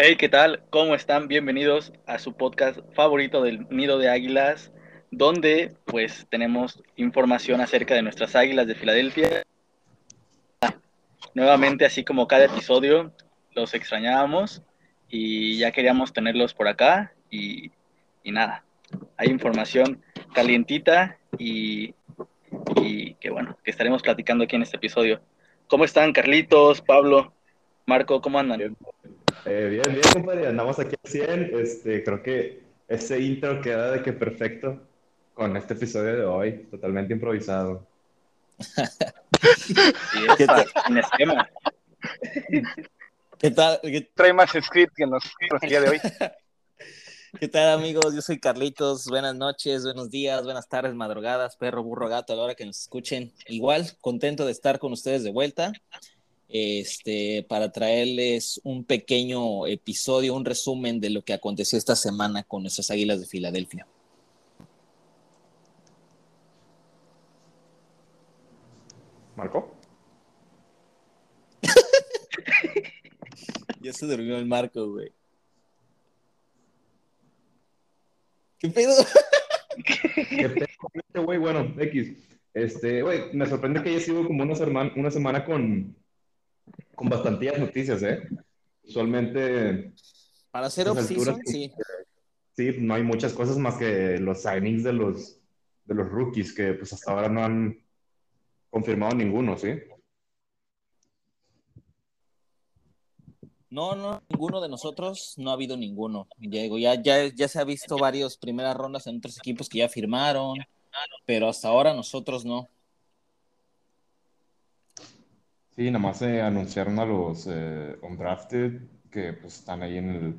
Hey, ¿qué tal? ¿Cómo están? Bienvenidos a su podcast favorito del Nido de Águilas, donde pues tenemos información acerca de nuestras águilas de Filadelfia. Nuevamente, así como cada episodio, los extrañábamos y ya queríamos tenerlos por acá y, y nada, hay información calientita y, y que bueno, que estaremos platicando aquí en este episodio. ¿Cómo están Carlitos, Pablo, Marco? ¿Cómo andan? Eh, bien, bien, compadre. Andamos aquí al 100. Este, creo que ese intro queda de que perfecto con este episodio de hoy, totalmente improvisado. Sí, está, en esquema. ¿Qué tal? ¿Qué, trae más script que nosotros el día de hoy. qué tal, amigos? Yo soy Carlitos. Buenas noches, buenos días, buenas tardes, madrugadas, perro, burro, gato, a la hora que nos escuchen. Igual, contento de estar con ustedes de vuelta. Este, para traerles un pequeño episodio, un resumen de lo que aconteció esta semana con nuestras águilas de Filadelfia. ¿Marco? Ya se durmió el marco, güey. ¿Qué pedo? ¿Qué pedo este güey? Bueno, X. Este, güey, me sorprende que haya sido como una semana, una semana con, con bastantes noticias, ¿eh? Usualmente, Para hacer estas off-season, alturas, sí. sí, no hay muchas cosas más que los signings de los, de los rookies, que pues hasta ahora no han confirmado ninguno, ¿sí? No, no, ninguno de nosotros no ha habido ninguno. Ya, digo, ya, ya, ya se ha visto varios primeras rondas en otros equipos que ya firmaron, pero hasta ahora nosotros no. Sí, nada más se anunciaron a los eh, undrafted que pues están ahí en el,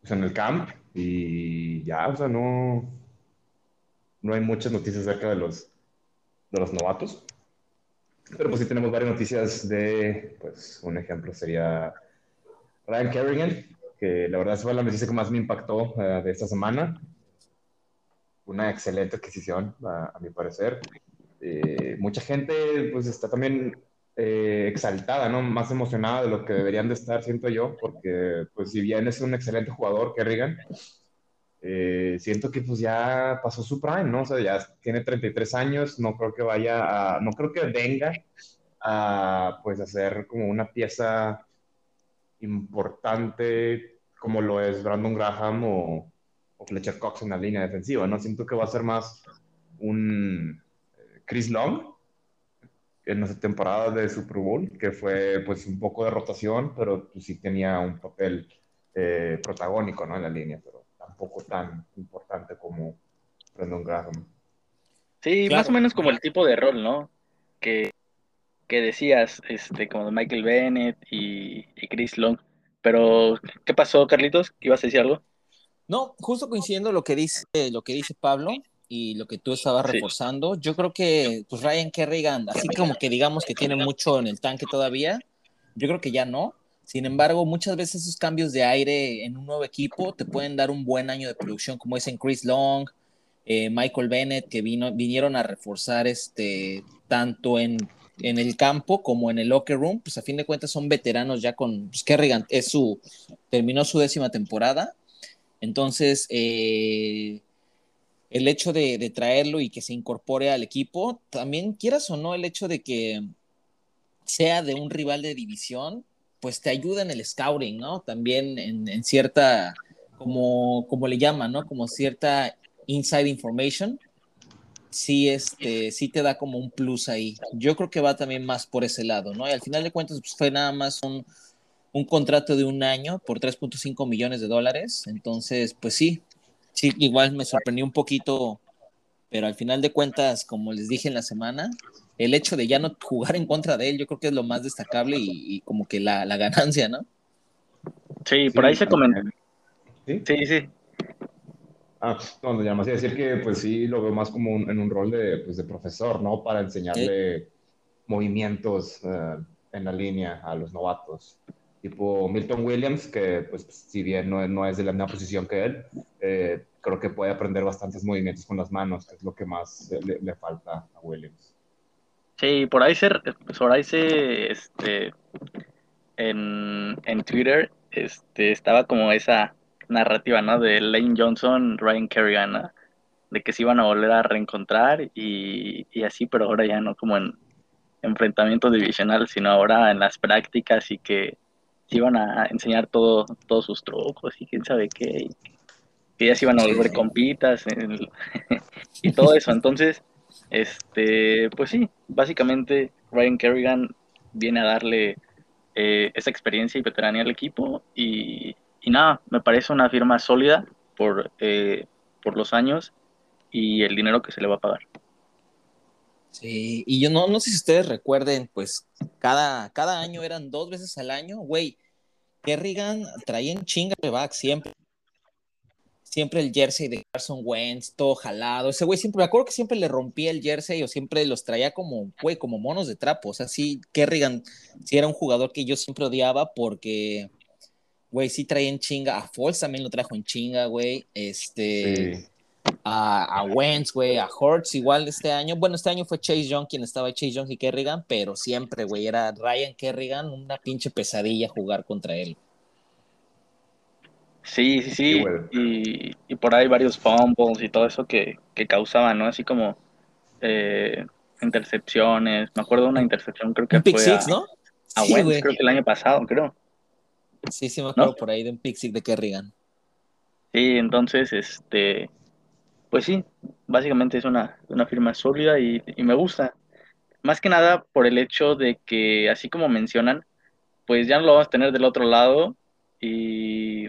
pues, en el camp y ya, o sea, no, no hay muchas noticias acerca de los, de los novatos. Pero pues sí tenemos varias noticias de, pues un ejemplo sería Ryan Kerrigan, que la verdad fue la noticia que más me impactó eh, de esta semana. Una excelente adquisición, a, a mi parecer. Eh, mucha gente pues está también eh, exaltada, ¿no? Más emocionada de lo que deberían de estar, siento yo, porque pues si bien es un excelente jugador, Kerrigan, eh, siento que pues ya pasó su prime, ¿no? O sea, ya tiene 33 años, no creo que vaya a, no creo que venga a pues hacer como una pieza importante como lo es Brandon Graham o, o Fletcher Cox en la línea defensiva, ¿no? Siento que va a ser más un Chris Long en esa temporada de Super Bowl, que fue pues un poco de rotación, pero pues, sí tenía un papel eh, protagónico, ¿no? En la línea, pero tampoco tan importante como Brandon Graham. Sí, Claro. más o menos como el tipo de rol, ¿no? Que, que decías, este, como de Michael Bennett y, y Chris Long. Pero, ¿qué pasó, Carlitos? ¿Ibas a decir algo? No, justo coincidiendo lo que dice, lo que dice Pablo y lo que tú estabas Sí. reforzando, yo creo que pues Ryan Kerrigan, así como que digamos que tiene mucho en el tanque todavía, yo creo que ya no. Sin embargo, muchas veces esos cambios de aire en un nuevo equipo te pueden dar un buen año de producción, como es en Chris Long, eh, Michael Bennett, que vino, vinieron a reforzar este, tanto en, en el campo como en el locker room, pues a fin de cuentas son veteranos ya con, pues Kerrigan es su, terminó su décima temporada, entonces eh, el hecho de, traerlo y que se incorpore al equipo, también quieras o no, el hecho de que sea de un rival de división, pues te ayuda en el scouting, ¿no? También en, en cierta, como, como le llaman, ¿no? Como cierta inside information, sí, este, sí te da como un plus ahí. Yo creo que va también más por ese lado, ¿no? Y al final de cuentas, pues fue nada más un, un contrato de un año por 3.5 millones de dólares. Entonces, pues sí, sí, igual me sorprendió un poquito, pero al final de cuentas, como les dije en la semana, el hecho de ya no jugar en contra de él, yo creo que es lo más destacable y, y como que la, la ganancia, ¿no? Sí, por ahí se comentó. ¿Sí? Sí, sí. Ah, no, ya más iba a decir que pues sí lo veo más como un- en un rol de, pues, de profesor, ¿no? Para enseñarle movimientos eh, en la línea a los novatos. Tipo Milton Williams, que pues si bien no, no es de la misma posición que él, eh, creo que puede aprender bastantes movimientos con las manos, que es lo que más le, falta a Williams. Sí, por ahí se, por este, en, en Twitter este, estaba como esa narrativa, ¿no? De Lane Johnson, Ryan Kerrigan, de que se iban a volver a reencontrar y, y así, pero ahora ya no como en enfrentamiento divisional, sino ahora en las prácticas y que iban a enseñar todo, todos sus trucos y quién sabe qué, que ya se iban a volver compitas y todo eso. Entonces, este, pues sí, básicamente Ryan Kerrigan viene a darle eh, esa experiencia y veteranía al equipo y, y, nada, me parece una firma sólida por, eh, por los años y el dinero que se le va a pagar. Sí, y yo no, no sé si ustedes recuerden, pues cada, cada año eran dos veces al año, güey. Kerrigan traía en chinga de back siempre. Siempre el jersey de Carson Wentz, todo jalado. Ese güey siempre, me acuerdo que siempre le rompía el jersey o siempre los traía como, güey, como monos de trapo. O sea, sí, Kerrigan sí era un jugador que yo siempre odiaba porque, güey, sí traía en chinga. A Foles también lo trajo en chinga, güey. Este a, a Wentz, güey, a Hortz igual este año. Bueno, este año fue Chase Young quien estaba Chase Young y Kerrigan, pero siempre, güey, era Ryan Kerrigan, una pinche pesadilla jugar contra él. Sí, sí, sí. Y, y, por ahí varios fumbles y todo eso que, que causaban, ¿no? Así como eh, intercepciones. Me acuerdo de una intercepción, creo que un pick fue six, a, ¿no? a Sí, Wentz, güey. creo que el año pasado, creo. Sí, sí, me acuerdo ¿No? por ahí de un pick six de Kerrigan. Sí, entonces, este, pues sí, básicamente es una, una firma sólida y, y me gusta. Más que nada por el hecho de que, así como mencionan, pues ya no lo vamos a tener del otro lado y,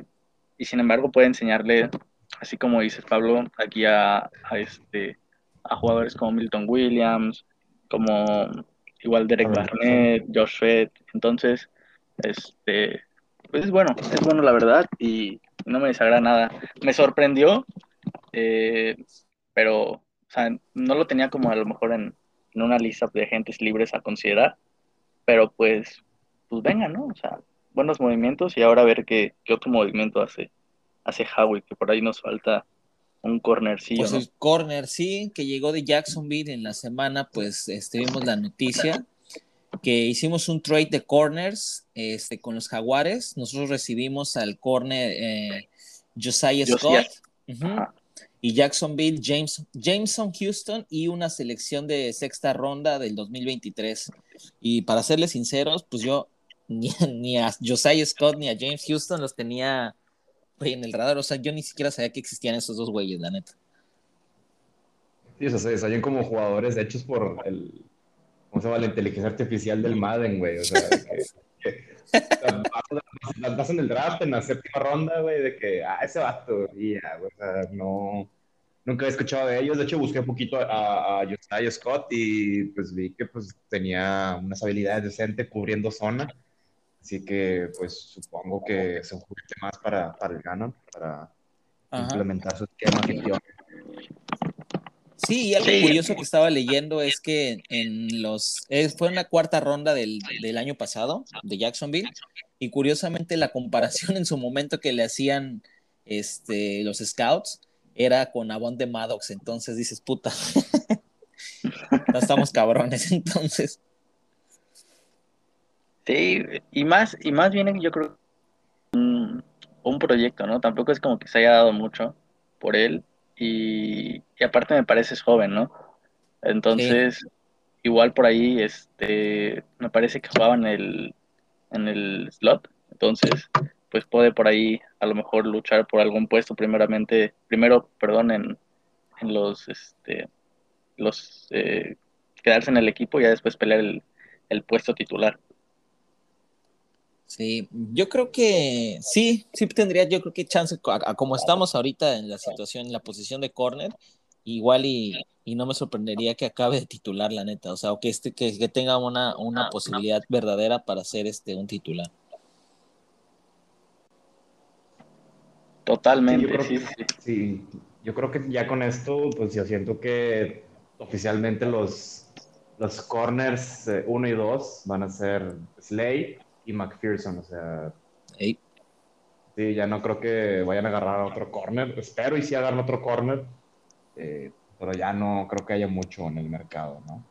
y sin embargo puede enseñarle, así como dices Pablo, aquí a, a este, a jugadores como Milton Williams, como igual Derek. Barnett, Josh Sweat. Entonces, este, pues es bueno, es bueno la verdad y no me desagrada nada. Me sorprendió, eh, pero, o sea, no lo tenía como a lo mejor en, en una lista de agentes libres a considerar, pero pues, pues venga, ¿no? O sea, buenos movimientos y ahora a ver qué, qué otro movimiento hace, hace Howie, que por ahí nos falta un cornercillo, Pues ¿no? el corner, sí, que llegó de Jacksonville en la semana, pues este, vimos la noticia que hicimos un trade de corners este, con los Jaguares. Nosotros recibimos al corner eh, Josiah Scott Josiah. Y Jacksonville James, Jameson Houston y una selección de sexta ronda del 2023. Y para serles sinceros, pues yo ni, ni a Josiah Scott ni a James Houston los tenía en el radar. O sea, yo ni siquiera sabía que existían esos dos güeyes, la neta. Sí, o sea, se como jugadores hechos por el, ¿cómo se llama? La inteligencia artificial del Madden, güey. O sea, las el draft en la séptima ronda, güey, de que, ah, ese vato, ya, o sea, no, nunca he escuchado de ellos. De hecho, busqué un poquito a, a Josiah Scott y pues vi que pues tenía unas habilidades decentes cubriendo zona. Así que, pues, supongo que es un juguete más para, para el Ganon, para Ajá. implementar su esquema. Sí, y algo Sí. curioso que estaba leyendo es que en los fue en la cuarta ronda del, del año pasado de Jacksonville y curiosamente la comparación en su momento que le hacían este, los scouts era con Avonte Maddox, entonces dices, puta, no estamos cabrones, entonces. Sí, y más, y más bien yo creo un, un proyecto, ¿no? Tampoco es como que se haya dado mucho por él y, y aparte me pareces joven, ¿no? Entonces, igual por ahí, este, me parece que jugaba en el, en el slot, entonces, pues puede por ahí a lo mejor luchar por algún puesto primeramente, primero, perdón, en, en los, este, los, eh, quedarse en el equipo y ya después pelear el, el puesto titular. Sí, yo creo que sí, sí tendría, yo creo que chance, a, a como estamos ahorita en la situación, en la posición de corner, igual y, y no me sorprendería que acabe de titular, la neta, o sea, o que, este, que, que tenga una, una posibilidad verdadera para ser este un titular. Totalmente, Sí, yo creo sí, que- sí. Sí, yo creo que ya con esto, pues yo siento que oficialmente los, los corners 1 y 2 van a ser Slade y McPherson. O sea, sí, ya no creo que vayan a agarrar otro corner. Espero y sí agarren otro corner, eh, pero ya no creo que haya mucho en el mercado, ¿no?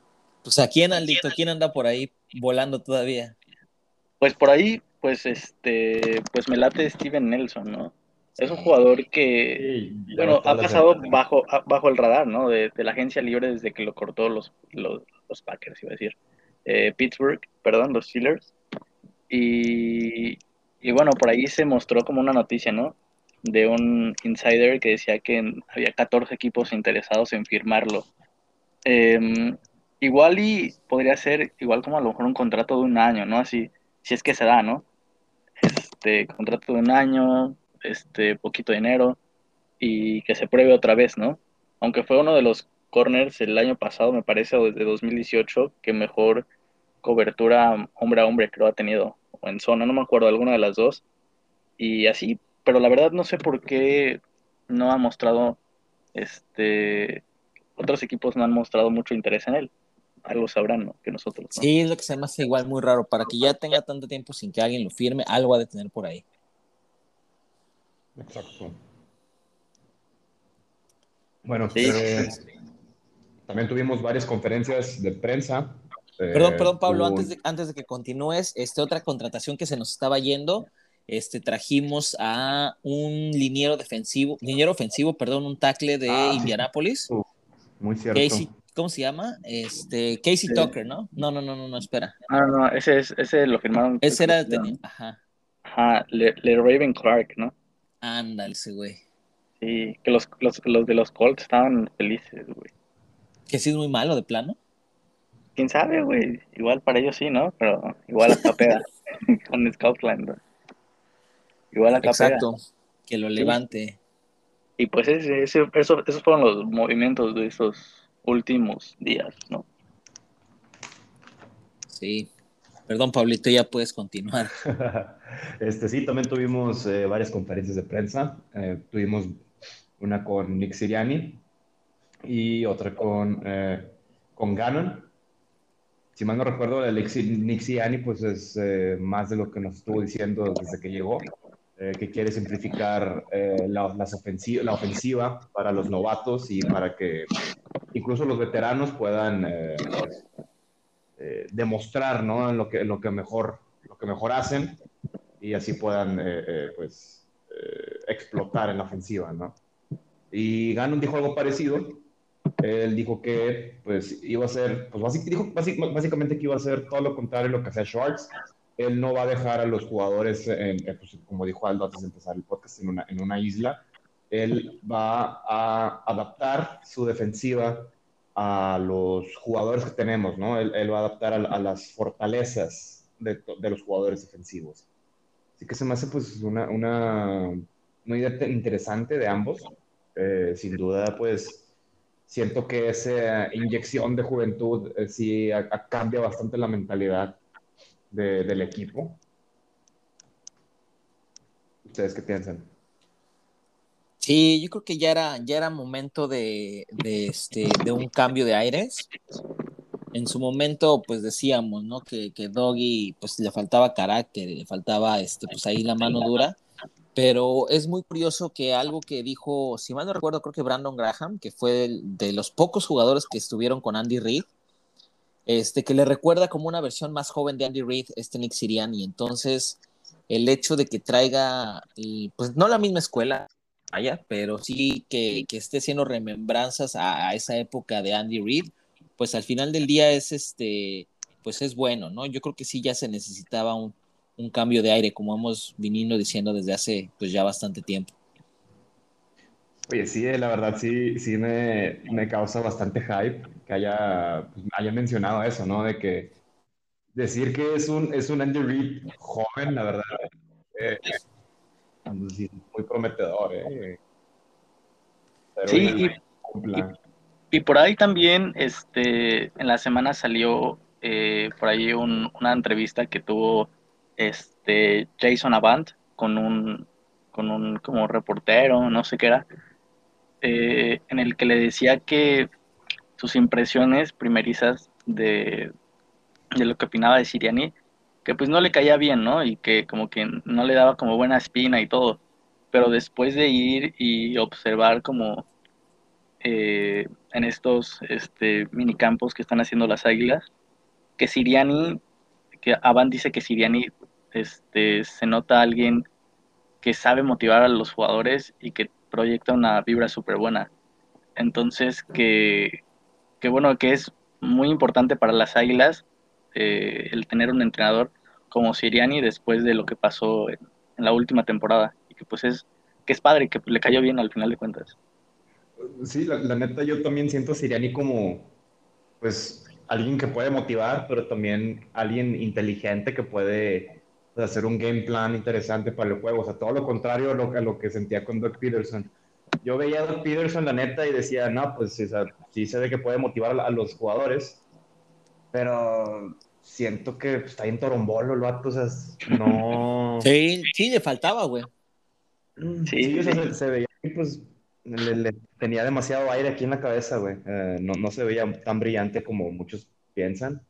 Pues a quién, Aldito, quién anda por ahí volando todavía. Pues por ahí, pues este, pues me late Steven Nelson, ¿no? Es un jugador que, Sí, bueno, ha pasado bajo, bajo el radar, ¿no? De, de la agencia libre desde que lo cortó los, los, los Packers, iba a decir. Eh, Pittsburgh, perdón, los Steelers. Y, y bueno, por ahí se mostró como una noticia, ¿no? De un insider que decía que había 14 equipos interesados en firmarlo. Em, igual y podría ser igual como a lo mejor un contrato de un año, ¿no? Así, si es que se da, ¿no? Este, contrato de un año, este, poquito dinero y que se pruebe otra vez, ¿no? Aunque fue uno de los corners el año pasado, me parece, o desde 2018, que mejor cobertura hombre a hombre creo ha tenido, o en zona, no me acuerdo, alguna de las dos. Y así, pero la verdad no sé por qué no ha mostrado, este, otros equipos no han mostrado mucho interés en él. Algo sabrán, ¿no? Que nosotros, ¿no? Sí, es lo que se me hace igual muy raro. Para que ya tenga tanto tiempo sin que alguien lo firme, algo ha de tener por ahí. Exacto. Bueno, Sí. eh, también tuvimos varias conferencias de prensa. Eh, Perdón, perdón, Pablo, hubo- antes de, antes de que continúes, este, otra contratación que se nos estaba yendo, este, trajimos a un liniero defensivo, liniero ofensivo, perdón, un tackle de Ah, sí. Indianapolis, Muy cierto. Casey, ¿cómo se llama? Este, Casey Sí. Tucker, ¿no? No, no, no, no, no, espera. Ah, no, ese, es, ese lo firmaron. Ese era, ajá, Ajá, Le, Le Raven Clark, ¿no? Ándale güey. Sí, que los, los, los de los Colts estaban felices, güey. Que sí es muy malo de plano. ¿Quién sabe, güey? Igual para ellos sí, ¿no? Pero igual acá pega con Scotland. ¿no? Igual acá pega. Exacto, que lo levante. Y pues ese, ese- eso- esos fueron los movimientos de esos últimos días, ¿no? Sí. Perdón, Pablito, ya puedes continuar. Este, sí, también tuvimos eh, varias conferencias de prensa. Eh, tuvimos una con Nick Siriani y otra con, eh, con Gannon. Si mal no recuerdo, de Nick Si- Nick Siriani pues es eh, más de lo que nos estuvo diciendo desde que llegó, eh, que quiere simplificar eh, la, las ofensi- la ofensiva para los novatos y para que incluso los veteranos puedan pues, eh, demostrar ¿no? lo, que, lo, que mejor, lo que mejor hacen y así puedan eh, eh, pues, explotar en la ofensiva, ¿no? Y Gannon dijo algo parecido. Él dijo que pues iba a ser, pues básicamente que iba a hacer todo lo contrario de lo que hacía Schwartz. Él no va a dejar a los jugadores, pues, como dijo Aldo antes de empezar el podcast, en una, en una isla. Él va a adaptar su defensiva a los jugadores que tenemos, ¿no? Él, va a adaptar a, las fortalezas de, los jugadores defensivos. Así que se me hace pues una, una, una idea te- interesante de ambos. Eh, sin duda, pues siento que esa inyección de juventud eh, sí cambia bastante la mentalidad de- del equipo. ¿Ustedes qué piensan? Sí, yo creo que ya era, ya era momento de, de, este, de un cambio de aires. En su momento, pues decíamos, ¿no? Que, que Doggy, pues le faltaba carácter, le faltaba, este, pues ahí la mano dura. Pero es muy curioso que algo que dijo, si mal no recuerdo, creo que Brandon Graham, que fue de los pocos jugadores que estuvieron con Andy Reid, este, que le recuerda como una versión más joven de Andy Reid, este Nick Sirianni. Entonces, el hecho de que traiga, y, pues no la misma escuela, vaya, pero sí que, que esté haciendo remembranzas a, a esa época de Andy Reid, pues al final del día es este, pues es bueno, ¿no? Yo creo que sí ya se necesitaba un, un cambio de aire, como hemos venido diciendo desde hace pues ya bastante tiempo. Oye, sí, eh, la verdad sí, sí me, me causa bastante hype que haya, pues, haya mencionado eso, ¿no? De que decir que es un, es un Andy Reid joven, la verdad, eh, muy prometedor, ¿eh? Sí. Y por ahí también, este, en la semana salió eh, por ahí un- una entrevista que tuvo este Jason Avant con un, con un como reportero, no sé qué era, eh, en el que le decía que sus impresiones primerizas de, de lo que opinaba de Siriani, que pues no le caía bien, ¿no? Y que como que no le daba como buena espina y todo. Pero después de ir y observar como eh, en estos este, minicampos que están haciendo las águilas, que Siriani, que Avan dice que Siriani este, se nota alguien que sabe motivar a los jugadores y que proyecta una vibra súper buena. Entonces, que, que, bueno, que es muy importante para las Águilas eh, el tener un entrenador como Siriani después de lo que pasó en, la última temporada y que pues es que es padre que le cayó bien al final de cuentas. Sí, la, neta yo también siento a Siriani como pues alguien que puede motivar, pero también alguien inteligente que puede pues, hacer un game plan interesante para el juego. O sea, todo lo contrario a lo, a lo que sentía con Doug Peterson. Yo veía a Doug Peterson, la neta, y decía, no, pues sí, sí se ve que puede motivar a, los jugadores, pero siento que está en torombolo el vato, o sea, no... Sí, sí, le faltaba, güey. Sí, Se, veía pues le, tenía demasiado aire aquí en la cabeza, güey. Eh, no, no, se veía tan brillante como muchos piensan.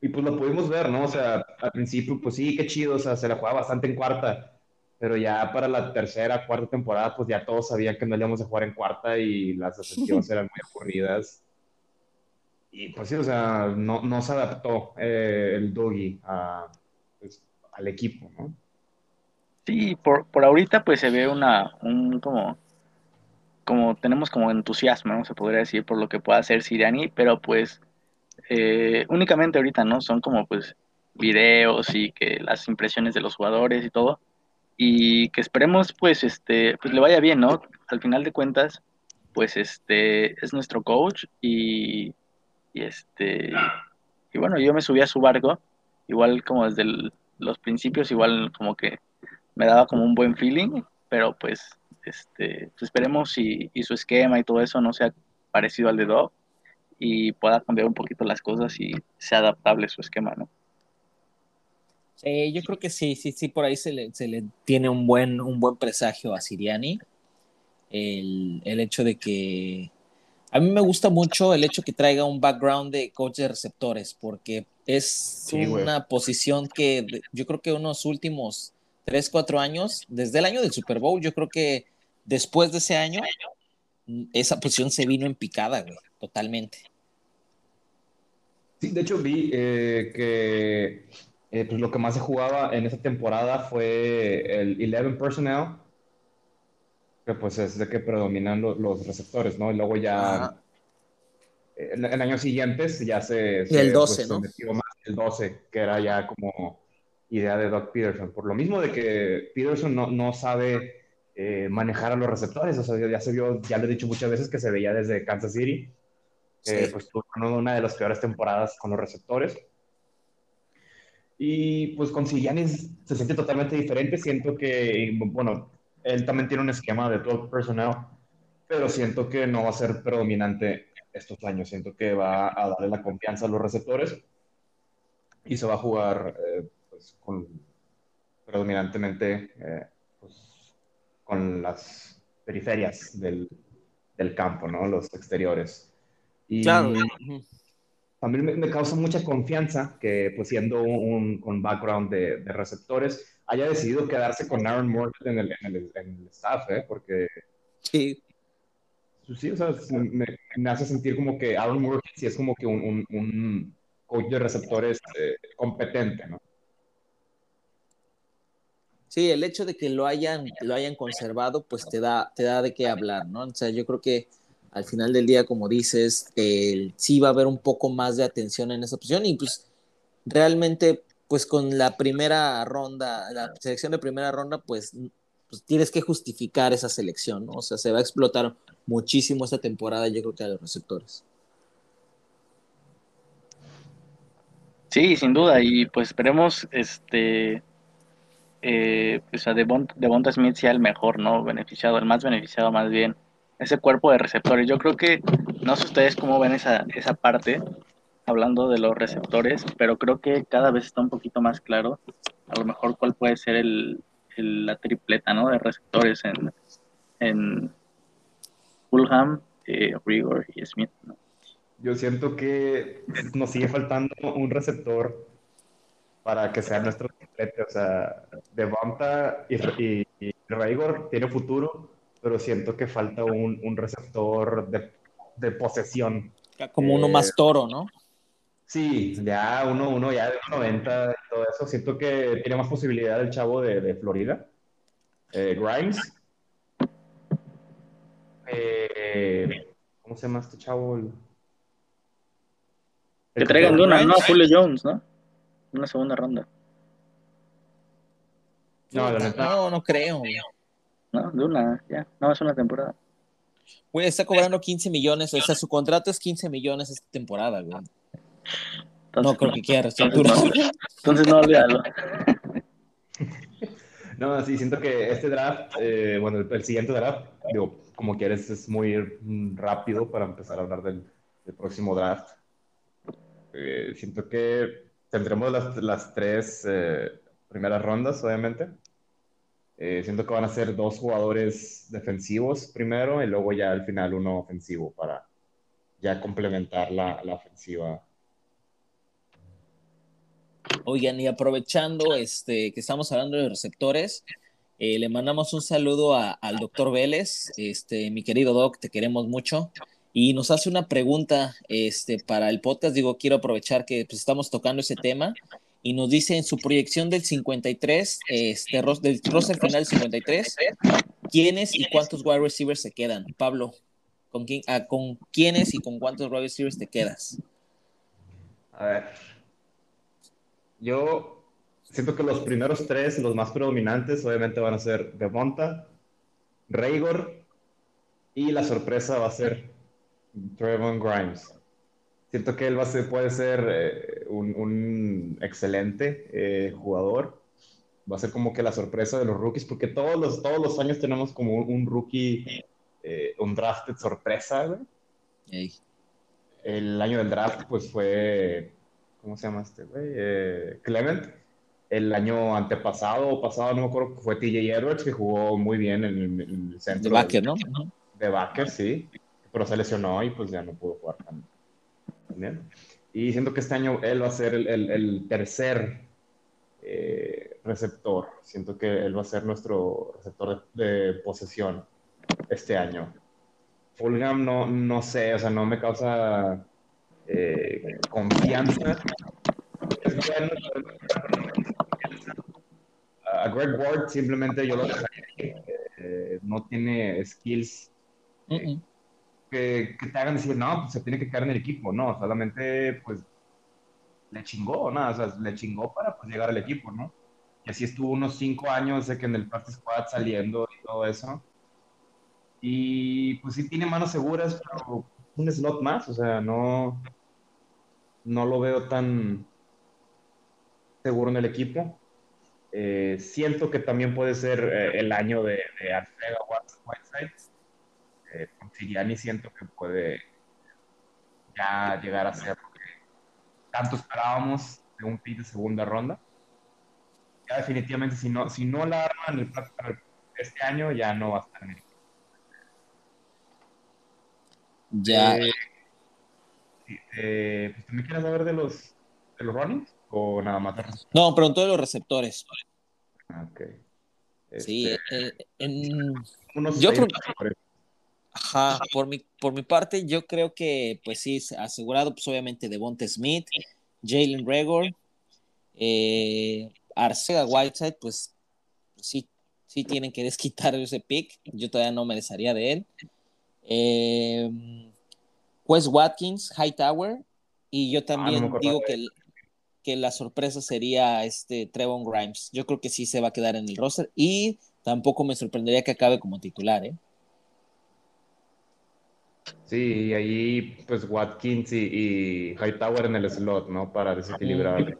Y pues lo pudimos ver, ¿no? O sea, al principio, pues sí, qué chido, o sea, se la jugaba bastante en cuarta. Pero ya para la tercera, cuarta temporada, pues ya todos sabían que no íbamos a jugar en cuarta y las ascensiones eran muy aburridas. Y pues sí, o sea, no, se adaptó eh, el Doggy pues, al equipo, ¿no? Sí, por, por ahorita pues se ve una, un como, como tenemos como entusiasmo, ¿no? Se podría decir por lo que pueda hacer Siriani, pero pues eh, únicamente ahorita, ¿no? Son como pues videos y que las impresiones de los jugadores y todo, y que esperemos pues este, pues le vaya bien, ¿no? Al final de cuentas, pues este, es nuestro coach y, y este, y bueno, yo me subí a su barco, igual como desde los principios, igual como que me daba como un buen feeling, pero pues, este, pues esperemos y, su esquema y todo eso no sea parecido al de Dog y pueda cambiar un poquito las cosas y sea adaptable su esquema, ¿no? Yo creo que sí, sí, sí, por ahí se le, se le tiene un buen, un buen presagio a Siriani. El, el, hecho de que a mí me gusta mucho el hecho que traiga un background de coach de receptores, porque es una posición que yo creo que unos últimos tres, cuatro años, desde el año del Super Bowl, yo creo que después de ese año, esa posición se vino en picada, güey, totalmente. Sí, de hecho vi eh, que eh, pues lo que más se jugaba en esa temporada fue el 11 personnel, que pues es de que predominan los receptores, ¿no? Y luego ya en, años siguientes ya se... el 12, pues, ¿no? más el 12, que era ya como idea de Doug Peterson. Por lo mismo de que Peterson no, no sabe eh, manejar a los receptores. O sea, ya se vio, ya lo he dicho muchas veces que se veía desde Kansas City. Pues tuvo una de las peores temporadas con los receptores. Y pues con Sillanis se siente totalmente diferente. Siento que, bueno, él también tiene un esquema de todo personnel, pero siento que no va a ser predominante estos años. Siento que va a darle la confianza a los receptores y se va a jugar eh, pues, con, predominantemente eh, pues, con las periferias del, del, campo, ¿no? Los exteriores. Y claro. También me, causa mucha confianza que, pues siendo un, con background de, de, receptores, haya decidido quedarse con Aaron Morgan en el, en el, en el staff, ¿eh? Porque... Sí. Sí, o sea, me, me, hace sentir como que Aaron Morgan sí es como que un, un, un coach de receptores eh, competente, ¿no? Sí, el hecho de que lo hayan, lo hayan conservado, pues te da, te da de qué hablar, ¿no? O sea, yo creo que al final del día, como dices, sí va a haber un poco más de atención en esa posición y pues realmente, pues con la primera ronda, la selección de primera ronda, pues, pues tienes que justificar esa selección, ¿no? O sea, se va a explotar muchísimo esta temporada, yo creo que a los receptores. Sí, sin duda, y pues esperemos, este, eh, pues a Devonta Smith sea el mejor, ¿no? Beneficiado, el más beneficiado más bien. Ese cuerpo de receptores. Yo creo que, no sé ustedes cómo ven esa, esa parte, hablando de los receptores, pero creo que cada vez está un poquito más claro, a lo mejor cuál puede ser el, la tripleta, ¿no? De receptores en, en Fulham, eh, Rigor y Smith, Yo siento que nos sigue faltando un receptor para que sea nuestro triplete. O sea, Devonta y, y, y tiene futuro, pero siento que falta un, un receptor de, de, posesión. Como uno más eh, toro, ¿no? Sí, ya uno, uno ya de 90 y todo eso. Siento que tiene más posibilidad el chavo de, de Florida. Eh, Grimes. Eh, ¿Cómo se llama este chavo? El- Que traigan de una, Grimes. ¿no? Julio Jones, ¿no? Una segunda ronda, No, la neta. No, no creo. güey. ¿no? De una, ya. No, es una temporada. Güey, está cobrando 15 millones, o sea, su contrato es 15 millones esta temporada, güey. Entonces, No creo que quiera Entonces no, entonces no olvídalo. No, sí, siento que este draft, eh, bueno, el, el siguiente draft, digo, como quieres, es muy rápido para empezar a hablar del, del próximo draft. Eh, siento que tendremos las, las tres eh, primeras rondas, obviamente. Eh, siento que van a ser dos jugadores defensivos primero y luego ya al final uno ofensivo para ya complementar la, la ofensiva. Oigan, y aprovechando este, que estamos hablando de receptores, eh, le mandamos un saludo a- al doctor Vélez. Este, mi querido doc, te queremos mucho. Y nos hace una pregunta este, para el podcast. Digo, quiero aprovechar que pues, estamos tocando ese tema. Y nos dice en su proyección del 53, este, del roster final del 53, ¿quiénes y cuántos wide receivers se quedan? Pablo, ¿con, quién, ah, ¿con quiénes y con cuántos wide receivers te quedas? A ver. Yo siento que los primeros tres, los más predominantes, obviamente van a ser Devonta, Raygor y la sorpresa va a ser Trevon Grimes. Siento que él va a ser, puede ser eh, un, un excelente eh, jugador. Va a ser como que la sorpresa de los rookies, porque todos los, todos los años tenemos como un, un rookie, eh, un drafted sorpresa, güey. El año del draft, pues fue, ¿cómo se llama este güey? Eh, Clement. El año antepasado o pasado, no me acuerdo, fue TJ Edwards, que jugó muy bien en el, en el centro. De backer, ¿no? De backer, sí. Pero se lesionó y pues ya no pudo jugar tan, tan bien. Y siento que este año él va a ser el, el- el tercer eh, receptor. Siento que él va a ser nuestro receptor de, de posesión este año. Fulham no, no sé, o sea, no me causa eh, confianza. A Greg Ward simplemente yo lo dejaría. Eh, no tiene skills Mm-mm. que, que te hagan decir, no, pues se tiene que quedar en el equipo, no, solamente pues le chingó, ¿no? O sea, le chingó para pues, llegar al equipo, ¿no? Y así estuvo unos cinco años de que en el practice squad saliendo y todo eso. Y pues sí tiene manos seguras, pero un slot más, o sea, no, no lo veo tan seguro en el equipo. Eh, siento que también puede ser eh, el año de, de Arcega Whiteside. Eh, siento que puede ya llegar a ser lo que tanto esperábamos de un pick de segunda ronda. Ya definitivamente si no, si no la arman el- este año, ya no va a estar en el equipo. Ya. Eh, eh, pues, ¿También quieres saber de los, de los runnings? ¿O nada más? No, preguntó de los receptores. Ah, ok. Sí, Este, eh, en- unos yo creo- ajá, por mi, por mi parte, yo creo que, pues sí, asegurado, pues obviamente Devonta Smith, Jalen Regor, eh, Arcega Whiteside, pues sí, sí tienen que desquitar ese pick. Yo todavía no me desharía de él. Eh, Wes Watkins, Hightower, y yo también Ah, acordaba digo que, el- que la sorpresa sería este Trevon Grimes. Yo creo que sí se va a quedar en el roster y tampoco me sorprendería que acabe como titular, ¿eh? Sí, y ahí pues Watkins y, y Hightower en el slot, ¿no? Para desequilibrar.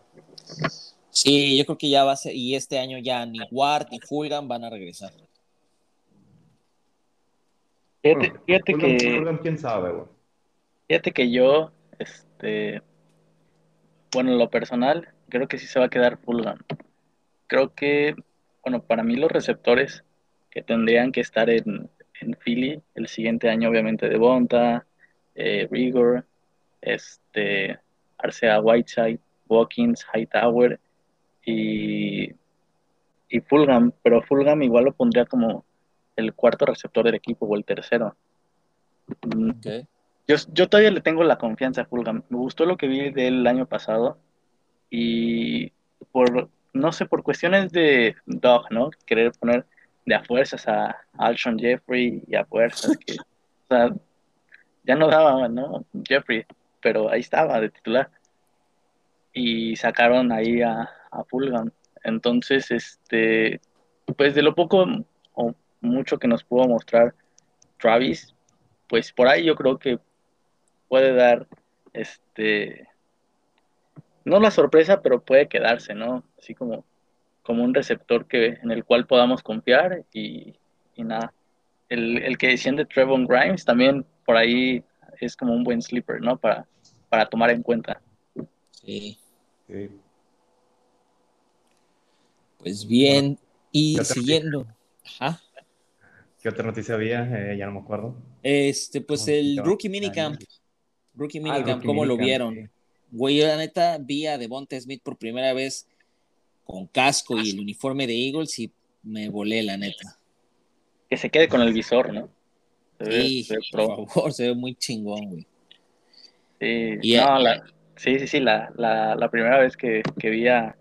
Sí, yo creo que ya va a ser, y este año ya ni Ward ni Fulgham van a regresar. Fíjate, Bueno, fíjate Fulham- que, quién sabe, güey. fíjate que yo, este, bueno, en lo personal, creo que sí se va a quedar Fulham. Creo que, bueno, para mí los receptores que tendrían que estar en, en Philly el siguiente año, obviamente, de Bonta, eh, Rigor, este, Arcea Whiteside, Watkins, Hightower y, y Fulham, pero Fulham igual lo pondría como el cuarto receptor del equipo o el tercero. Mm, Ok. Yo, yo todavía le tengo la confianza a Fulham. Me gustó lo que vi de él el año pasado y por, no sé, por cuestiones de dog, ¿no? Querer poner de a fuerzas a Alshon Jeffrey y a fuerzas que, o sea, ya no daba, ¿no? Jeffrey, pero ahí estaba de titular. Y sacaron ahí a, a Fulham. Entonces, este, pues de lo poco mucho que nos pudo mostrar Travis, pues por ahí yo creo que puede dar, este, no la sorpresa, pero puede quedarse, ¿no? Así como, como un receptor que, en el cual podamos confiar y, y nada. El, el, que decían de Trevon Grimes también por ahí es como un buen sleeper, ¿no? Para, para tomar en cuenta. Sí. Sí. Pues bien, y ¿Qué otra siguiendo. Ajá. ¿Qué otra noticia había? Eh, ya no me acuerdo. Este, pues el rookie minicamp. Rookie Ah, minicamp, rookie ¿cómo lo vieron? sí. Güey, yo la neta vi a Devonta Smith por primera vez con casco y el uniforme de Eagles y me volé, la neta. Que se quede con el visor, ¿no? Se ve- Sí, se ve por favor, se ve muy chingón, güey. Sí, Y- no, la, sí, sí, sí, la, la, la primera vez que, que vi a,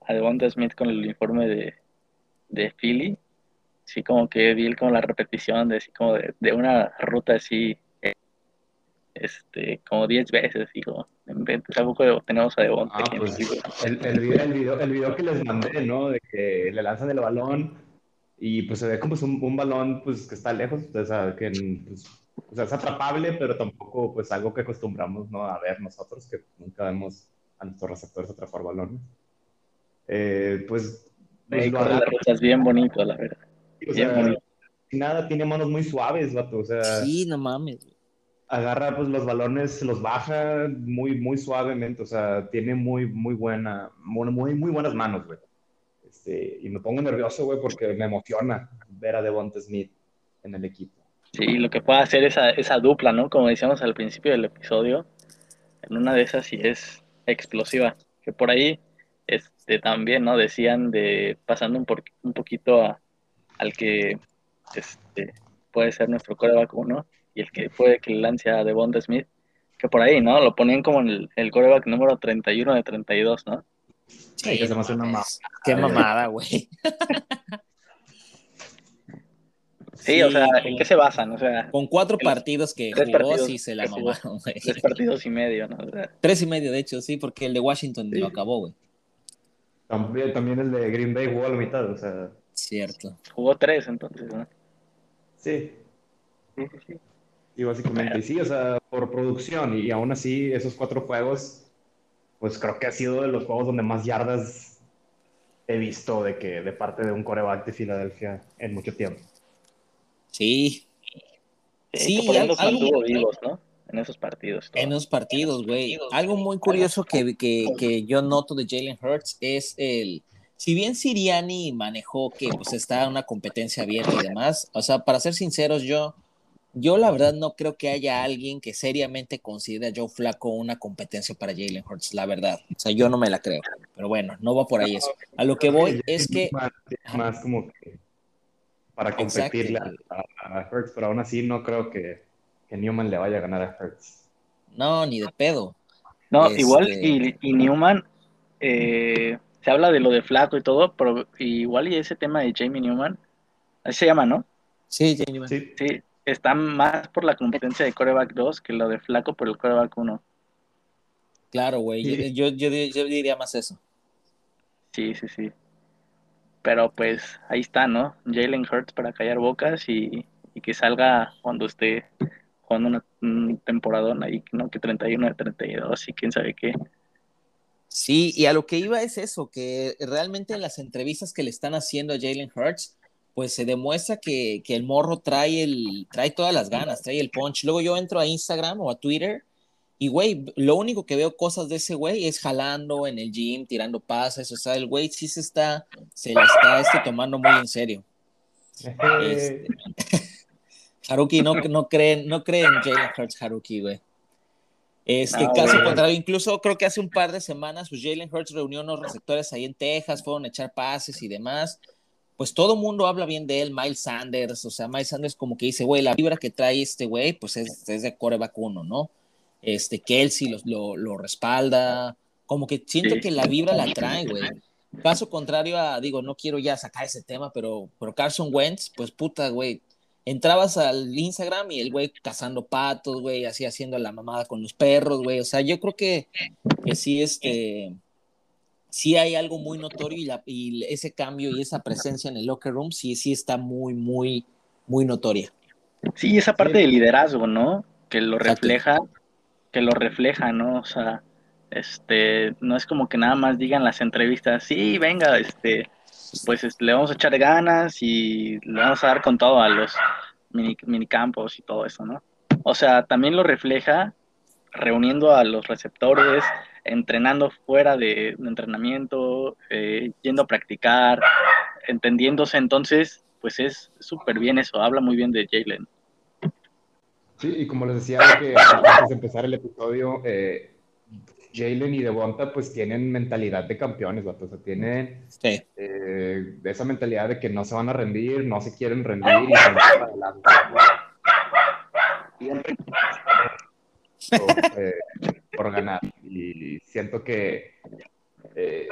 a Devonta Smith con el uniforme de, de Philly, sí como que vi como la repetición de, así como de, de una ruta así, este, como 10 veces, y como, en vez- tampoco tenemos a Devonta Ah, pues el, el, video, el, video, el video que les mandé, ¿no? De que le lanzan el balón y pues se ve como un, un balón pues que está lejos, o sea, que pues, o sea, es atrapable, pero tampoco pues algo que acostumbramos, ¿no? A ver nosotros, que nunca vemos a nuestros receptores atrapar balones. Eh, pues, pues Ahí lo las rutas bien bonito, la verdad. O sea, nada, tiene manos muy suaves, vato, o sea, Sí, no mames. güey. agarra pues los balones, los baja muy, muy suavemente, o sea, tiene muy, muy buena, muy, muy, buenas manos, güey. Este, y me pongo nervioso, güey, porque me emociona ver a Devonta Smith en el equipo. Sí, lo que pueda hacer esa, esa dupla, ¿no? Como decíamos al principio del episodio, en una de esas sí es explosiva. Que por ahí este, también, ¿no? Decían de pasando un, por- un poquito a- al que este, puede ser nuestro coreback uno y el que puede que le lance a Devonta Smith, que por ahí, ¿no? Lo ponían como en el, el coreback número 31 de 32, ¿no? Sí, que se me hace una mames. Qué mamada, güey. Sí, o sea, ¿en con- qué se basan? O sea, Con cuatro partidos que tres jugó, partidos sí se la mamaron, güey. tres partidos y medio, ¿no? O sea, Tres y medio, de hecho, sí, porque el de Washington Sí. lo acabó, güey. También, también el de Green Bay jugó a la mitad, o sea, Cierto. jugó tres entonces, ¿no? sí, Sí, sí, sí. y básicamente, sí, o sea, por producción, y aún así, esos cuatro juegos, pues creo que ha sido de los juegos donde más yardas he visto de que de parte de un coreback de Filadelfia en mucho tiempo. Sí, Sí, Sí, algo- mantuvo vivos, ¿no? En esos partidos. todo. en los partidos, güey. Algo muy curioso que, que, que yo noto de Jalen Hurts es el. Si bien Siriani manejó que pues está una competencia abierta y demás, o sea, para ser sinceros, yo, yo la verdad no creo que haya alguien que seriamente considere a Joe Flaco una competencia para Jalen Hurts, la verdad. O sea, yo no me la creo. Pero bueno, no va por ahí eso. A lo que voy es que Más, más como que para competirle a, a Hurts, pero aún así no creo que, que Newman le vaya a ganar a Hurts. no, ni de pedo. No, Este- igual, y, y Newman, eh, se habla de lo de Flaco y todo, pero igual y ese tema de Jamie Newman, así se llama, ¿no? Sí, Jalen Hurts. Sí, Sí, está más por la competencia de coreback 2 que lo de Flaco por el coreback 1. Claro, güey. Sí. Yo, yo, yo, diría más eso. Sí, sí, sí. Pero pues ahí está, ¿no? Jalen Hurts para callar bocas y, y que salga cuando esté jugando una, un temporadón ahí, ¿no? Que 31 de 32 y quién sabe qué. Sí, y a lo que iba es eso, que realmente en las entrevistas que le están haciendo a Jalen Hurts, pues se demuestra que, que el morro trae, el, trae todas las ganas, trae el punch. Luego yo entro a Instagram o a Twitter y, güey, lo único que veo cosas de ese güey es jalando en el gym, tirando pases, o sea, el güey sí se está, se la está este, tomando muy en serio. Este, Haruki no, no creen, no creen en Jalen Hurts Haruki, güey. Este No, caso contrario, incluso creo que hace un par de semanas, pues Jalen Hurts reunió unos receptores ahí en Texas, fueron a echar pases y demás. pues todo mundo habla bien de él, Miles Sanders, o sea, Miles Sanders como que dice, güey, la vibra que trae este güey, pues es, es de coreback uno, ¿no? Este, Kelsey lo, lo, lo respalda, como que siento Sí. que la vibra la trae, güey. Caso contrario a, digo, no quiero ya sacar ese tema, pero, pero Carson Wentz, pues puta, güey, entrabas al Instagram y el güey cazando patos, güey, así haciendo la mamada con los perros, güey, o sea, yo creo que, que sí, este, sí hay algo muy notorio y, la, y ese cambio y esa presencia en el locker room sí, sí está muy, muy, muy notoria. Sí, esa parte Sí. de liderazgo, ¿no? Que lo Exacto. refleja, que lo refleja, ¿no? O sea, este, no es como que nada más digan las entrevistas, sí, venga, este, pues este, le vamos a echar ganas y le vamos a dar con todo a los mini, minicampos y todo eso, ¿no? O sea, también lo refleja reuniendo a los receptores, entrenando fuera de, de entrenamiento, eh, yendo a practicar, entendiéndose, entonces, pues es súper bien eso, habla muy bien de Jalen. Sí, y como les decía que antes de empezar el episodio, eh, Jalen y Devonta pues tienen mentalidad de campeones, vato. O sea, tienen Sí. eh, esa mentalidad de que no se van a rendir, no se quieren rendir y se van para adelante. Siempre eh, por ganar. Y siento que eh,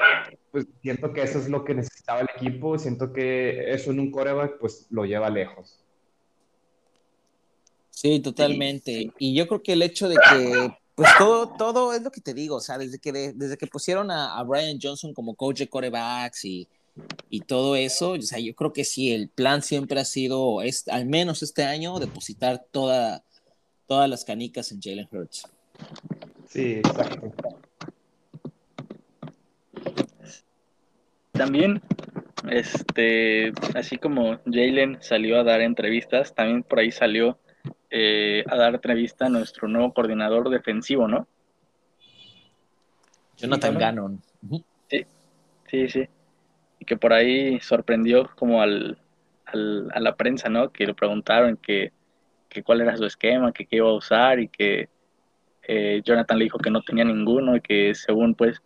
pues siento que eso es lo que necesitaba el equipo, siento que eso en un coreback pues lo lleva lejos. Sí, totalmente. Y yo creo que el hecho de que, pues todo, todo es lo que te digo, o sea, desde que, de- desde que pusieron a, a Brian Johnson como coach de corebacks y, y todo eso, o sea, yo creo que sí, el plan siempre ha sido, es, al menos este año, depositar toda, todas las canicas en Jalen Hurts. Sí, exacto. También, este, así como Jalen salió a dar entrevistas, también por ahí salió eh, a dar entrevista a nuestro nuevo coordinador defensivo, ¿no? Jonathan Sí, Gannon. Ujú. Sí, sí. Y que por ahí sorprendió como al, al- a la prensa, ¿no? Que le preguntaron que, que cuál era su esquema, que qué iba a usar y que eh, Jonathan le dijo que no tenía ninguno y que según pues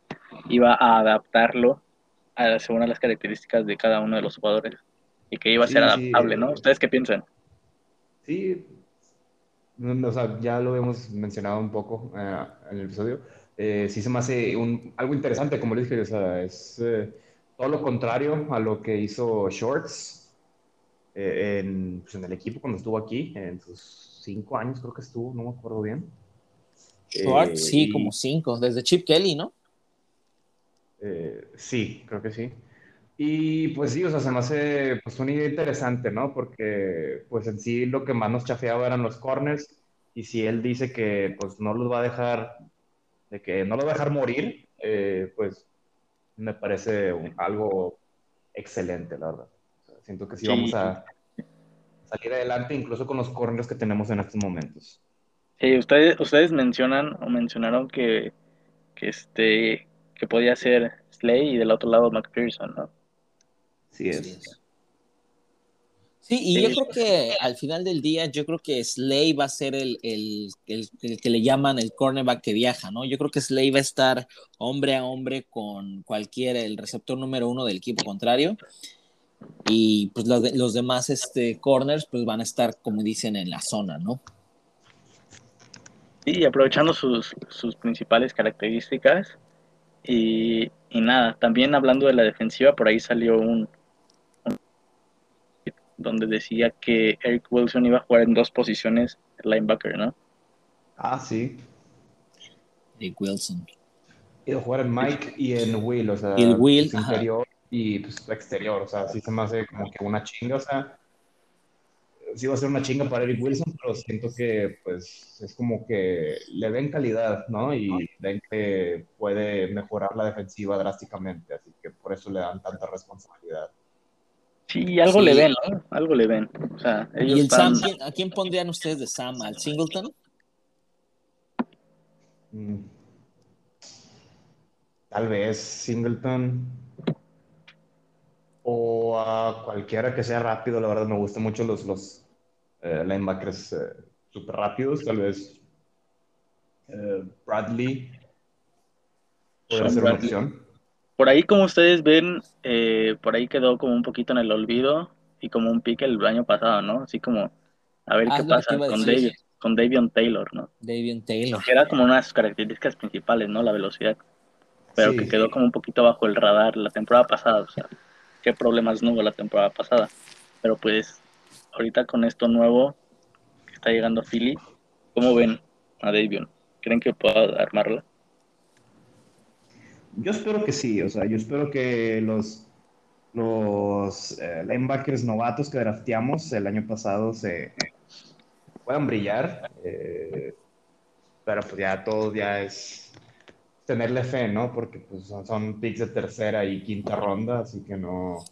iba a adaptarlo a, según a las características de cada uno de los jugadores y que iba a ser Sí, sí. adaptable, ¿no? ¿Ustedes qué piensan? Sí, o sea, ya lo hemos mencionado un poco eh, en el episodio. Eh, sí se me hace un, algo interesante, como les dije, o sea, es eh, todo lo contrario a lo que hizo Shorts eh, en, pues, en el equipo cuando estuvo aquí, en sus cinco años creo que estuvo, no me acuerdo bien. Eh, sí, y- como cinco, desde Chip Kelly, ¿no? Sí, creo que sí. Y pues sí, o sea, se me hace pues una idea interesante, ¿no? Porque pues en sí lo que más nos chafeaba eran los corners y si él dice que pues no los va a dejar, de que no los va a dejar morir, eh, pues me parece un- algo excelente, la verdad. O sea, siento que sí, Sí. vamos a salir adelante incluso con los corners que tenemos en estos momentos. Sí, ustedes, ustedes mencionan o mencionaron que, que este que podía ser Slay y del otro lado McPherson, ¿no? Sí Así es. es. Sí, y yo creo que al final del día, yo creo que Slay va a ser el, el, el- el que le llaman el cornerback que viaja, ¿no? Yo creo que Slay va a estar hombre a hombre con cualquiera, el receptor número uno del equipo contrario. Y pues los, de- los demás este, corners pues van a estar, como dicen, en la zona, ¿no? Sí, aprovechando sus, sus principales características. Y, y nada, también hablando de la defensiva, por ahí salió un donde decía que Eric Wilson iba a jugar en dos posiciones linebacker, ¿no? Ah, sí. Rick Wilson. Iba a jugar en Mike y en Will, o sea, Y el Will, pues, ajá. interior y pues, exterior, o sea, sí se me hace como que una chinga, o sea, sí va a ser una chinga para Eric Wilson, pero siento que pues es como que le ven calidad, ¿no? Y ven que puede mejorar la defensiva drásticamente, así que por eso le dan tanta responsabilidad. Sí, algo Sí. le ven, ¿no? Algo le ven. O sea, ellos ¿Y el están... Sam, a quién pondrían ustedes de Sam? ¿Al Singleton? Mm. Tal vez Singleton o a cualquiera que sea rápido. La verdad me gustan mucho los, los eh, linebackers eh, súper rápidos. Tal vez eh, Bradley podría ser una opción. Por ahí como ustedes ven, eh, por ahí quedó como un poquito en el olvido y como un pique el año pasado, ¿no? Así como a ver Ah, qué pasa con. David, con Davion Taylor, ¿no? Davion Taylor. Que era como una de sus características principales, ¿no? La velocidad. Pero Sí. que quedó como un poquito bajo el radar la temporada pasada, o sea, qué problemas no hubo la temporada pasada. Pero pues ahorita con esto nuevo que está llegando a Philly, ¿cómo ven a Davion? ¿Creen que pueda armarla? Yo espero que sí, o sea, yo espero que los, los eh, linebackers novatos que drafteamos el año pasado se puedan brillar, eh, pero pues ya todo ya es tenerle fe, ¿no? Porque pues son, son picks de tercera y quinta ronda, así que no,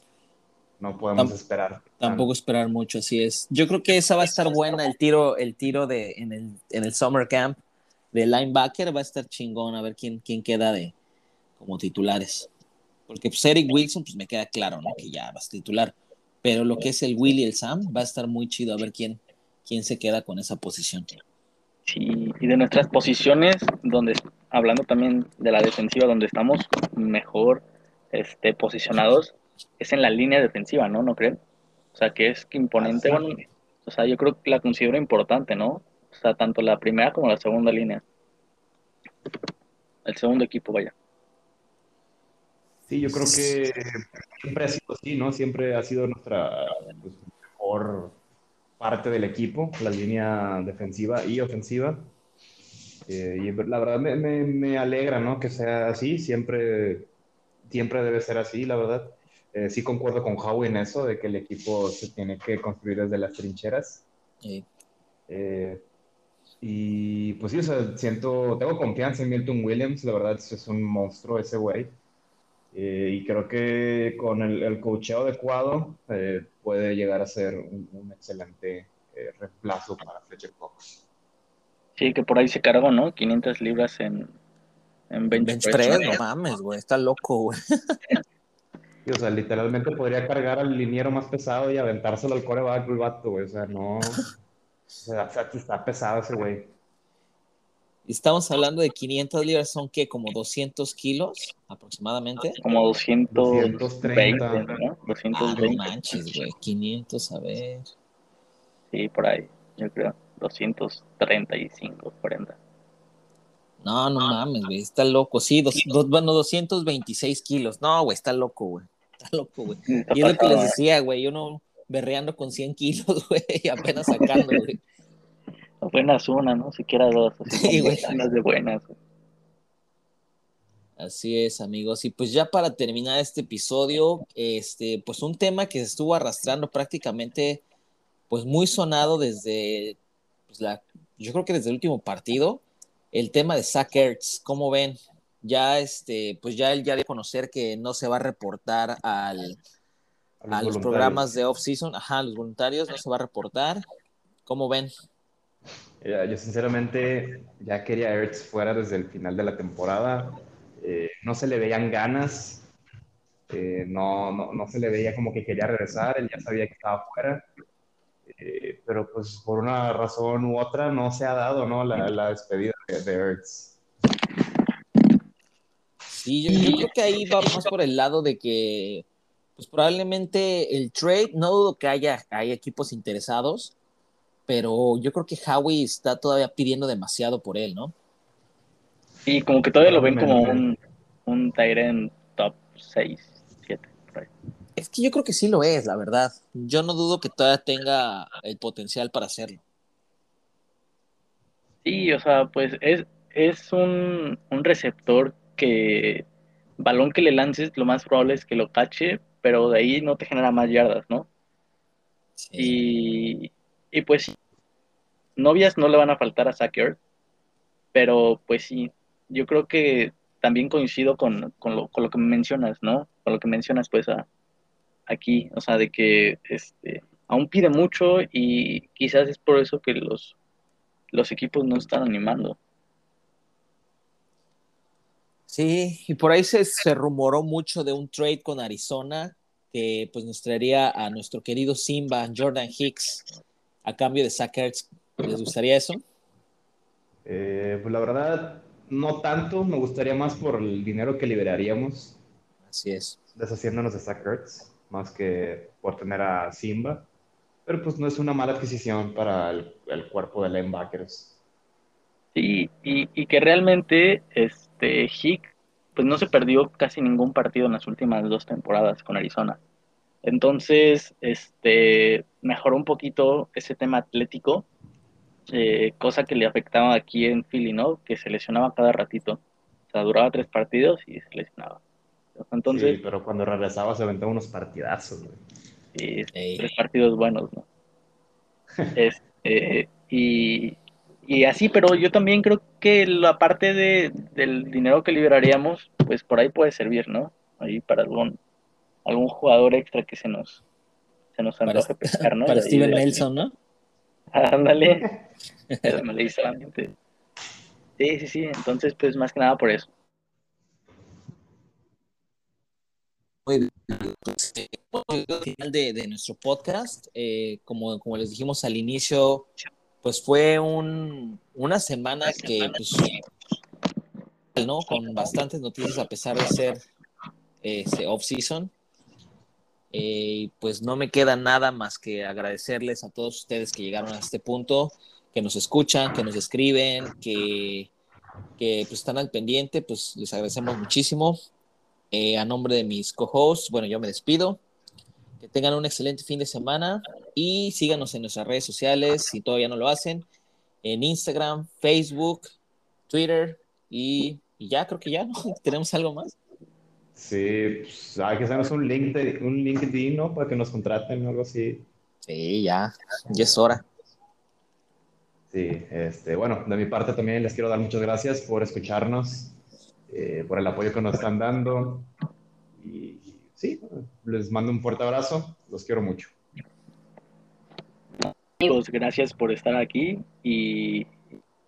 no podemos esperar. Tampoco esperar mucho, así es. Yo creo que esa va a estar buena, el tiro, el tiro de en el, en el Summer Camp de linebacker va a estar chingón, a ver quién, quién queda de como titulares. Porque pues Eric Wilson, pues me queda claro, ¿no? Que ya va a titular. Pero lo que es el Will y el Sam va a estar muy chido a ver quién, quién se queda con esa posición. Sí, y de nuestras posiciones, donde hablando también de la defensiva, donde estamos mejor este, posicionados, es en la línea defensiva, ¿no? ¿No creen? O sea, que es que imponente. Ah, sí. Bueno, o sea, yo creo que la considero importante, ¿no? O sea, tanto la primera como la segunda línea. El segundo equipo, vaya. Sí, yo creo que siempre ha sido así, ¿no? Siempre ha sido nuestra pues, mejor parte del equipo, la línea defensiva y ofensiva. Eh, y la verdad me, me- me alegra, ¿no? Que sea así, siempre, siempre debe ser así, la verdad. Eh, sí concuerdo con Howie en eso, de que el equipo se tiene que construir desde las trincheras. Eh, Eh, y pues sí, o sea, siento, tengo confianza en Milton Williams, la verdad es un monstruo ese güey. Eh, y creo que con el, el coacheo adecuado eh, puede llegar a ser un, un excelente eh, reemplazo para Fletcher Cox. Sí, que por ahí se cargó, ¿no? 500 libras en, en bench, bench press, ¿no? mames, güey, está loco, güey. Y, o sea, literalmente podría cargar al liniero más pesado y aventárselo al coreback el vato, güey. O sea, no. O sea, está pesado ese güey. Estamos hablando de 500 libras, son que como 200 kilos aproximadamente. Como 220, 230. ¿no? Ah, no 220. manches, güey. 500, a ver. Sí, por ahí, yo creo. 235, 40. No, no mames, güey. Está loco. Sí, dos, dos- bueno, 226 kilos. No, güey, está loco, güey. Está loco, güey. Y es lo que les decía, güey. Yo no berreando con 100 kilos, güey. y Apenas sacando, güey. Apenas una, ¿no? Siquiera dos. Así Sí, güey. de buenas. Así es, amigos. Y pues ya para terminar este episodio, este, pues un tema que se estuvo arrastrando prácticamente, pues muy sonado desde, pues la, yo creo que desde el último partido, el tema de Zach Ertz. ¿Cómo ven? Ya, este, pues ya él ya dio a conocer que no se va a reportar al, A los a los programas de off-season, ajá, los voluntarios, no se va a reportar. ¿Cómo ven? Yo sinceramente ya quería a Ertz fuera desde el final de la temporada. Eh, no se le veían ganas, eh, no, no, no se le veía como que quería regresar, él ya sabía que estaba fuera. Eh, pero pues por una razón u otra no se ha dado ¿no? la, la despedida de, de Ertz. Sí, yo, yo creo que ahí va más por el lado de que, pues probablemente el trade, no dudo que haya, hay equipos interesados, pero yo creo que Howie está todavía pidiendo demasiado por él, ¿no? Y como que todavía lo ven como un, un Tyrant top 6, 7, por ahí. Es que yo creo que sí lo es, la verdad. Yo no dudo que todavía tenga el potencial para hacerlo. Sí, o sea, pues es, es un, un receptor que balón que le lances, lo más probable es que lo cache, pero de ahí no te genera más yardas, ¿no? Sí. Y, y pues novias no le van a faltar a Zach Ertz, pero pues sí, yo creo que también coincido con, con, lo, con lo que mencionas, ¿no? Con lo que mencionas pues a, aquí, o sea, de que este, aún pide mucho y quizás es por eso que los, los equipos no están animando. Sí, y por ahí se, se rumoró mucho de un trade con Arizona que pues nos traería a nuestro querido Simba, Jordan Hicks, a cambio de Zach Ertz. ¿Les gustaría eso? Eh, pues la verdad, no tanto, me gustaría más por el dinero que liberaríamos. Así es. deshaciéndonos de Zach Ertz, más que por tener a Simba. Pero pues no es una mala adquisición para el, el cuerpo de linebackers. Sí, y, y que realmente este Hick pues no se perdió casi ningún partido en las últimas dos temporadas con Arizona. Entonces, este mejoró un poquito ese tema atlético, eh, cosa que le afectaba aquí en Philly, ¿no? Que se lesionaba cada ratito. O sea, duraba tres partidos y se lesionaba. Entonces, sí, pero cuando regresaba se aventaba unos partidazos, güey. Sí, Ey. tres partidos buenos, ¿no? Este, y, y así, pero yo también creo que la parte de, del dinero que liberaríamos, pues por ahí puede servir, ¿no? Ahí para algún, algún jugador extra que se nos, se nos Para, antoje pescar, ¿no? para Y Steven Nelson, ¿no? Ándale. Eso me leí solamente. Sí, sí, sí. Entonces, pues más que nada por eso. Muy bien. Pues, eh, final de, de nuestro podcast, eh, como, como les dijimos al inicio, pues fue un, una semana que, pues, ¿no? Con bastantes noticias a pesar de ser este, off-season. Eh, pues no me queda nada más que agradecerles a todos ustedes que llegaron a este punto, que nos escuchan, que nos escriben, que, que pues, están al pendiente, pues les agradecemos muchísimo. Eh, a nombre de mis co-hosts, bueno, yo me despido. Que tengan un excelente fin de semana y síganos en nuestras redes sociales si todavía no lo hacen, en Instagram, Facebook, Twitter y, y ya, creo que ya, ¿no? ¿Tenemos algo más? Sí, pues, hay que hacernos un, link de, un LinkedIn, ¿no? Para que nos contraten o algo así. Sí, ya, ya es hora. Sí, este, bueno, de mi parte también les quiero dar muchas gracias por escucharnos, eh, por el apoyo que nos están dando. Y sí, les mando un fuerte abrazo, los quiero mucho. Amigos, gracias por estar aquí y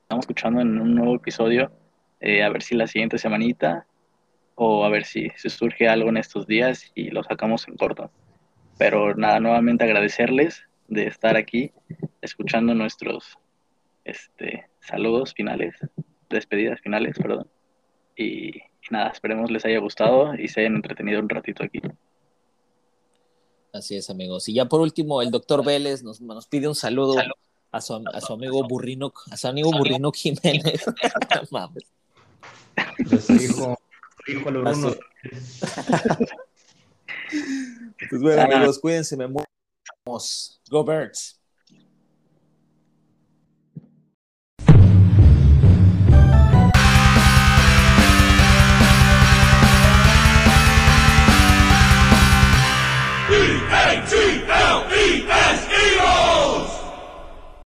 estamos escuchando en un nuevo episodio. eh, a ver si la siguiente semanita o a ver si surge algo en estos días y lo sacamos en corto. Pero nada, nuevamente agradecerles de estar aquí escuchando nuestros este, saludos finales, despedidas finales, perdón. Y, y nada, esperemos les haya gustado y se hayan entretenido un ratito aquí. Así es, amigos. Y ya por último, el doctor Vélez nos, nos pide un saludo a su, a su amigo Burrino, a su amigo Burrino Jiménez. No mames. De su Pues cuídense, me mueramos. Go Birds.